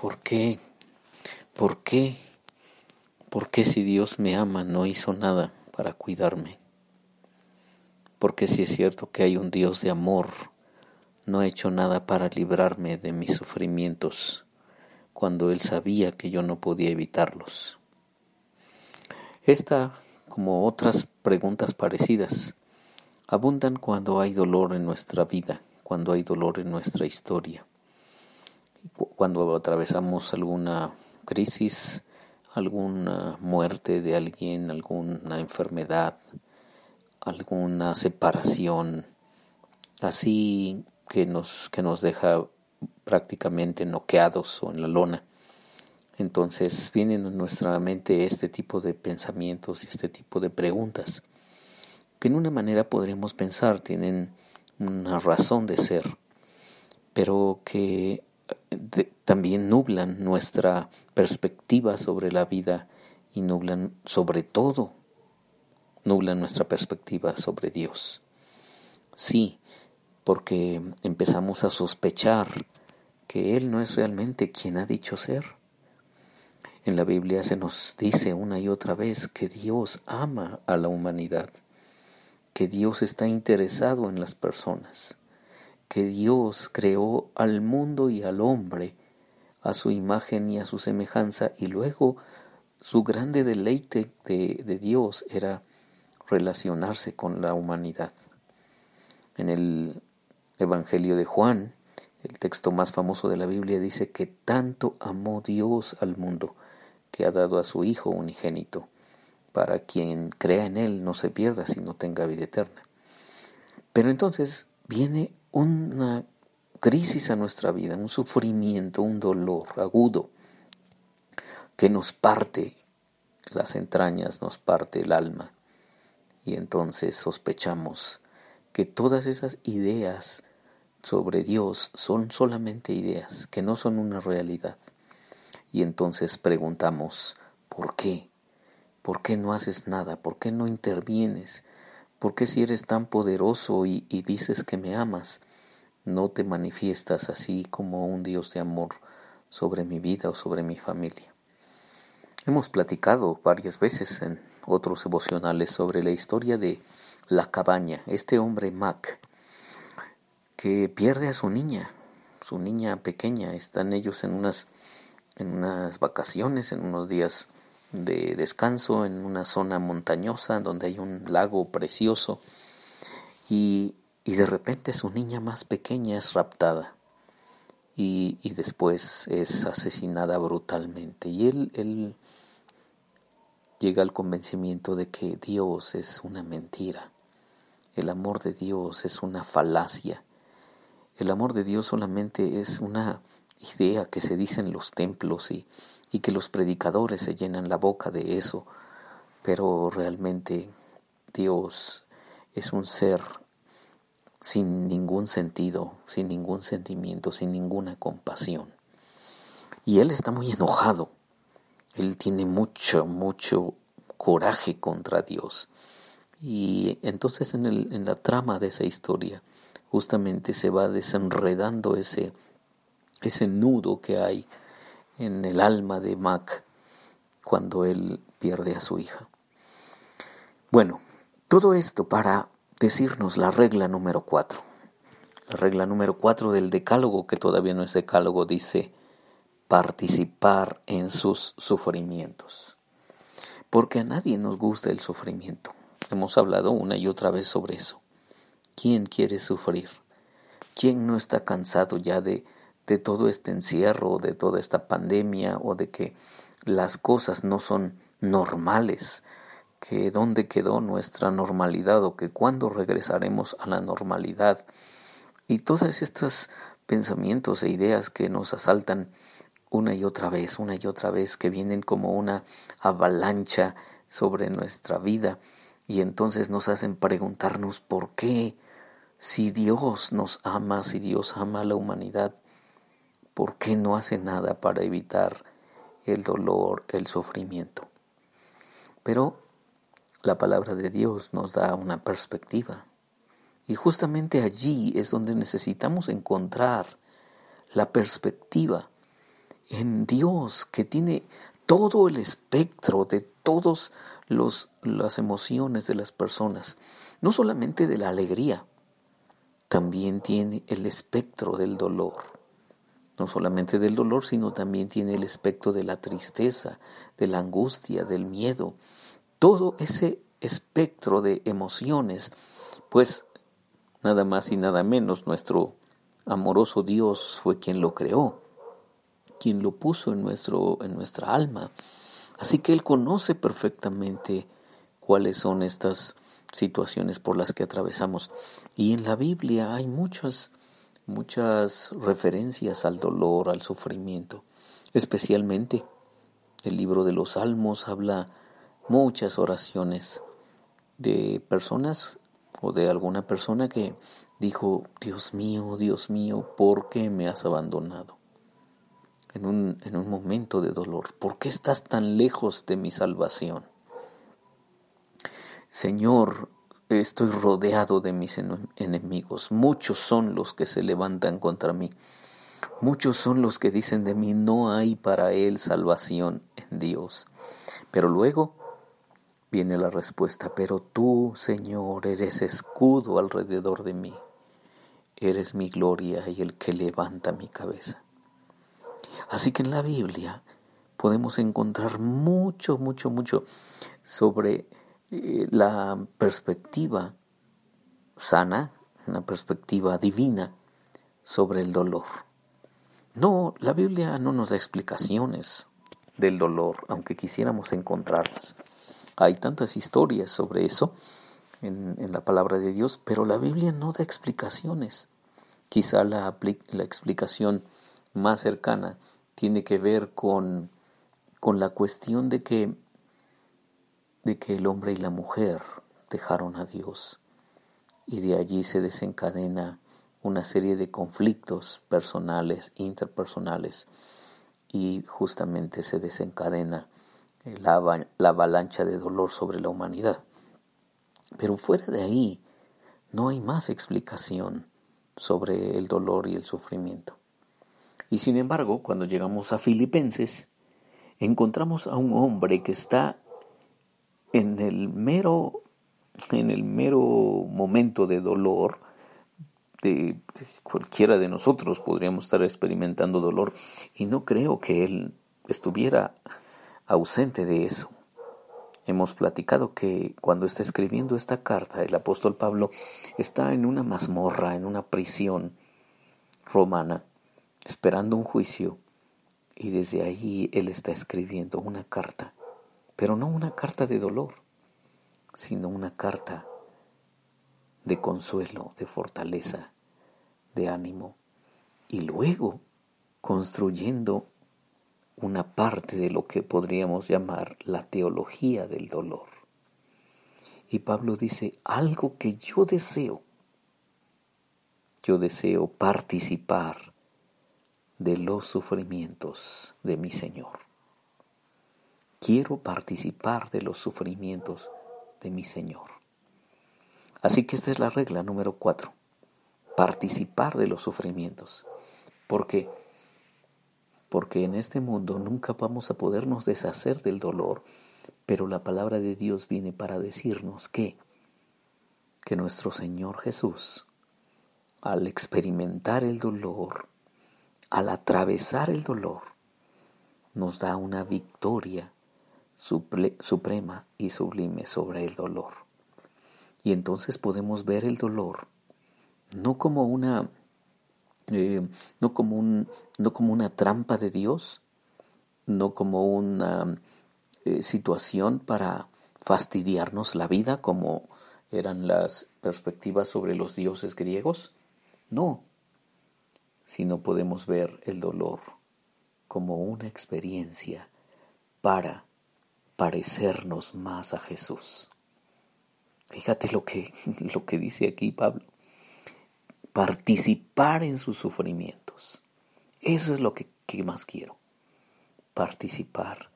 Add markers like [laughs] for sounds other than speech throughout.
¿Por qué? ¿Por qué? ¿Por qué si Dios me ama no hizo nada para cuidarme? ¿Por qué si es cierto que hay un Dios de amor no ha hecho nada para librarme de mis sufrimientos cuando Él sabía que yo no podía evitarlos? Esta, como otras preguntas parecidas, abundan cuando hay dolor en nuestra vida, cuando hay dolor en nuestra historia cuando atravesamos alguna crisis, alguna muerte de alguien, alguna enfermedad, alguna separación, así que nos, que nos deja prácticamente noqueados o en la lona. Entonces vienen a nuestra mente este tipo de pensamientos y este tipo de preguntas, que en una manera podríamos pensar tienen una razón de ser, pero que también nublan nuestra perspectiva sobre la vida y nublan sobre todo, nublan nuestra perspectiva sobre Dios. Sí, porque empezamos a sospechar que Él no es realmente quien ha dicho ser. En la Biblia se nos dice una y otra vez que Dios ama a la humanidad, que Dios está interesado en las personas que Dios creó al mundo y al hombre a su imagen y a su semejanza y luego su grande deleite de, Dios era relacionarse con la humanidad. En el Evangelio de Juan, el texto más famoso de la Biblia dice que tanto amó Dios al mundo que ha dado a su Hijo unigénito, para quien crea en Él no se pierda, sino tenga vida eterna. Pero entonces viene una crisis a nuestra vida, un sufrimiento, un dolor agudo que nos parte las entrañas, nos parte el alma. Y entonces sospechamos que todas esas ideas sobre Dios son solamente ideas, que no son una realidad. Y entonces preguntamos, ¿por qué? ¿Por qué no haces nada? ¿Por qué no intervienes? ¿Por qué si eres tan poderoso y, dices que me amas, no te manifiestas así como un Dios de amor sobre mi vida o sobre mi familia? Hemos platicado varias veces en otros emocionales sobre la historia de la cabaña, este hombre Mac, que pierde a su niña, su niña pequeña, están ellos en unas, en unas vacaciones, en unos días de descanso en una zona montañosa donde hay un lago precioso y, y de repente su niña más pequeña es raptada y, y después es asesinada brutalmente. Y él, él llega al convencimiento de que Dios es una mentira, el amor de Dios es una falacia, el amor de Dios solamente es una idea que se dice en los templos y, y que los predicadores se llenan la boca de eso, pero realmente Dios es un ser sin ningún sentido, sin ningún sentimiento, sin ninguna compasión. Y Él está muy enojado. Él tiene mucho, mucho coraje contra Dios. Y entonces en, la trama de esa historia justamente se va desenredando ese, ese nudo que hay en el alma de Mac cuando él pierde a su hija. Bueno, todo esto para decirnos la regla número cuatro. La regla número cuatro del decálogo, que todavía no es decálogo, dice participar en sus sufrimientos. Porque a nadie nos gusta el sufrimiento. Hemos hablado una y otra vez sobre eso. ¿Quién quiere sufrir? ¿Quién no está cansado ya de de todo este encierro, de toda esta pandemia o de que las cosas no son normales, que dónde quedó nuestra normalidad o que cuándo regresaremos a la normalidad. Y todos estos pensamientos e ideas que nos asaltan una y otra vez, una y otra vez, que vienen como una avalancha sobre nuestra vida y entonces nos hacen preguntarnos por qué, si Dios nos ama, si Dios ama a la humanidad, ¿por qué no hace nada para evitar el dolor, el sufrimiento? Pero la palabra de Dios nos da una perspectiva. Y justamente allí es donde necesitamos encontrar la perspectiva en Dios, que tiene todo el espectro de todas las emociones de las personas, no solamente de la alegría, también tiene el espectro del dolor. No solamente del dolor, sino también tiene el espectro de la tristeza, de la angustia, del miedo. Todo ese espectro de emociones, pues nada más y nada menos nuestro amoroso Dios fue quien lo creó, quien lo puso en, nuestro, en nuestra alma. Así que Él conoce perfectamente cuáles son estas situaciones por las que atravesamos. Y en la Biblia hay muchas, muchas referencias al dolor, al sufrimiento. Especialmente el libro de los Salmos habla muchas oraciones de personas o de alguna persona que dijo, Dios mío, Dios mío, ¿por qué me has abandonado? En un, en un momento de dolor, ¿por qué estás tan lejos de mi salvación? Señor, estoy rodeado de mis enemigos. Muchos son los que se levantan contra mí. Muchos son los que dicen de mí, no hay para él salvación en Dios. Pero luego viene la respuesta, pero tú, Señor, eres escudo alrededor de mí. Eres mi gloria y el que levanta mi cabeza. Así que en la Biblia podemos encontrar mucho, mucho, mucho sobre eh, la perspectiva sana, una perspectiva divina sobre el dolor. No, la Biblia no nos da explicaciones del dolor, aunque quisiéramos encontrarlas. Hay tantas historias sobre eso en, la palabra de Dios, pero la Biblia no da explicaciones. Quizá la, la explicación más cercana tiene que ver con, la cuestión de que de que el hombre y la mujer dejaron a Dios y de allí se desencadena una serie de conflictos personales, interpersonales y justamente se desencadena la, la avalancha de dolor sobre la humanidad. Pero fuera de ahí no hay más explicación sobre el dolor y el sufrimiento. Y sin embargo, cuando llegamos a Filipenses, encontramos a un hombre que está en el mero, en el mero momento de dolor, de, cualquiera de nosotros podríamos estar experimentando dolor y no creo que él estuviera ausente de eso. Hemos platicado que cuando está escribiendo esta carta, el apóstol Pablo está en una mazmorra, en una prisión romana, esperando un juicio, y desde ahí él está escribiendo una carta pero no una carta de dolor, sino una carta de consuelo, de fortaleza, de ánimo, y luego construyendo una parte de lo que podríamos llamar la teología del dolor. Y Pablo dice, algo que yo deseo, yo deseo participar de los sufrimientos de mi Señor. Quiero participar de los sufrimientos de mi Señor. Así que esta es la regla número cuatro. Participar de los sufrimientos. Porque porque en este mundo nunca vamos a podernos deshacer del dolor, pero la palabra de Dios viene para decirnos que que nuestro Señor Jesús al experimentar el dolor, al atravesar el dolor, nos da una victoria suprema y sublime sobre el dolor. Y entonces podemos ver el dolor no como una eh, no como un no como una trampa de Dios, no como una eh, situación para fastidiarnos la vida como eran las perspectivas sobre los dioses griegos, no, sino podemos ver el dolor como una experiencia para parecernos más a Jesús. Fíjate lo que, [laughs] lo que dice aquí Pablo. Participar en sus sufrimientos. Eso es lo que, más quiero. Participar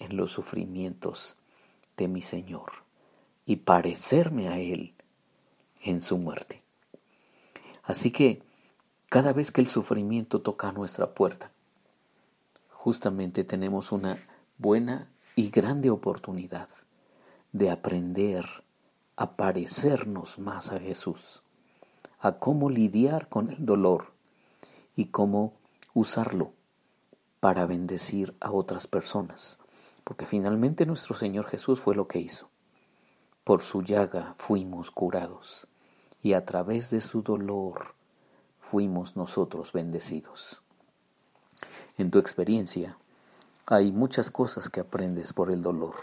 en los sufrimientos de mi Señor y parecerme a Él en su muerte. Así que cada vez que el sufrimiento toca nuestra puerta, justamente tenemos una buena y grande oportunidad de aprender a parecernos más a Jesús, a cómo lidiar con el dolor y cómo usarlo para bendecir a otras personas. Porque finalmente nuestro Señor Jesús fue lo que hizo. Por su llaga fuimos curados y a través de su dolor fuimos nosotros bendecidos. En tu experiencia hay muchas cosas que aprendes por el dolor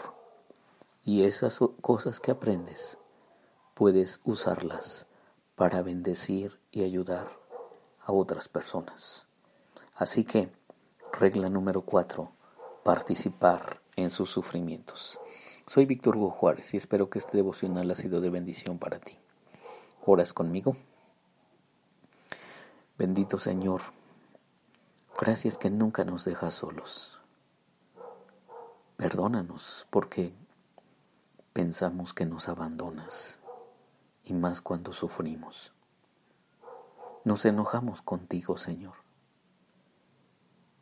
y esas cosas que aprendes puedes usarlas para bendecir y ayudar a otras personas. Así que, regla número cuatro, participar en sus sufrimientos. Soy Víctor Hugo Juárez y espero que este devocional ha sido de bendición para ti. ¿Oras conmigo? Bendito Señor, gracias que nunca nos dejas solos. Perdónanos porque pensamos que nos abandonas y más cuando sufrimos. Nos enojamos contigo, Señor.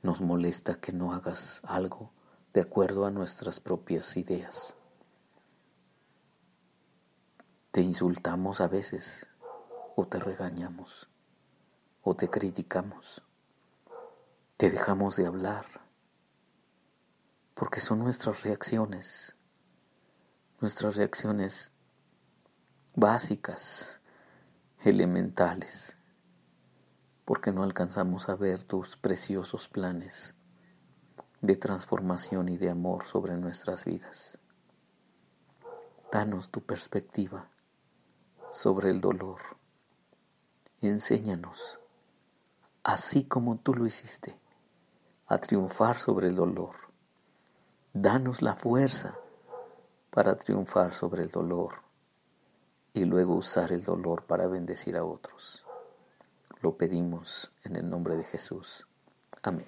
Nos molesta que no hagas algo de acuerdo a nuestras propias ideas. Te insultamos a veces o te regañamos o te criticamos. Te dejamos de hablar porque son nuestras reacciones, nuestras reacciones básicas, elementales, porque no alcanzamos a ver tus preciosos planes de transformación y de amor sobre nuestras vidas. Danos tu perspectiva sobre el dolor. Enséñanos, así como tú lo hiciste, a triunfar sobre el dolor. Danos la fuerza para triunfar sobre el dolor y luego usar el dolor para bendecir a otros. Lo pedimos en el nombre de Jesús. Amén.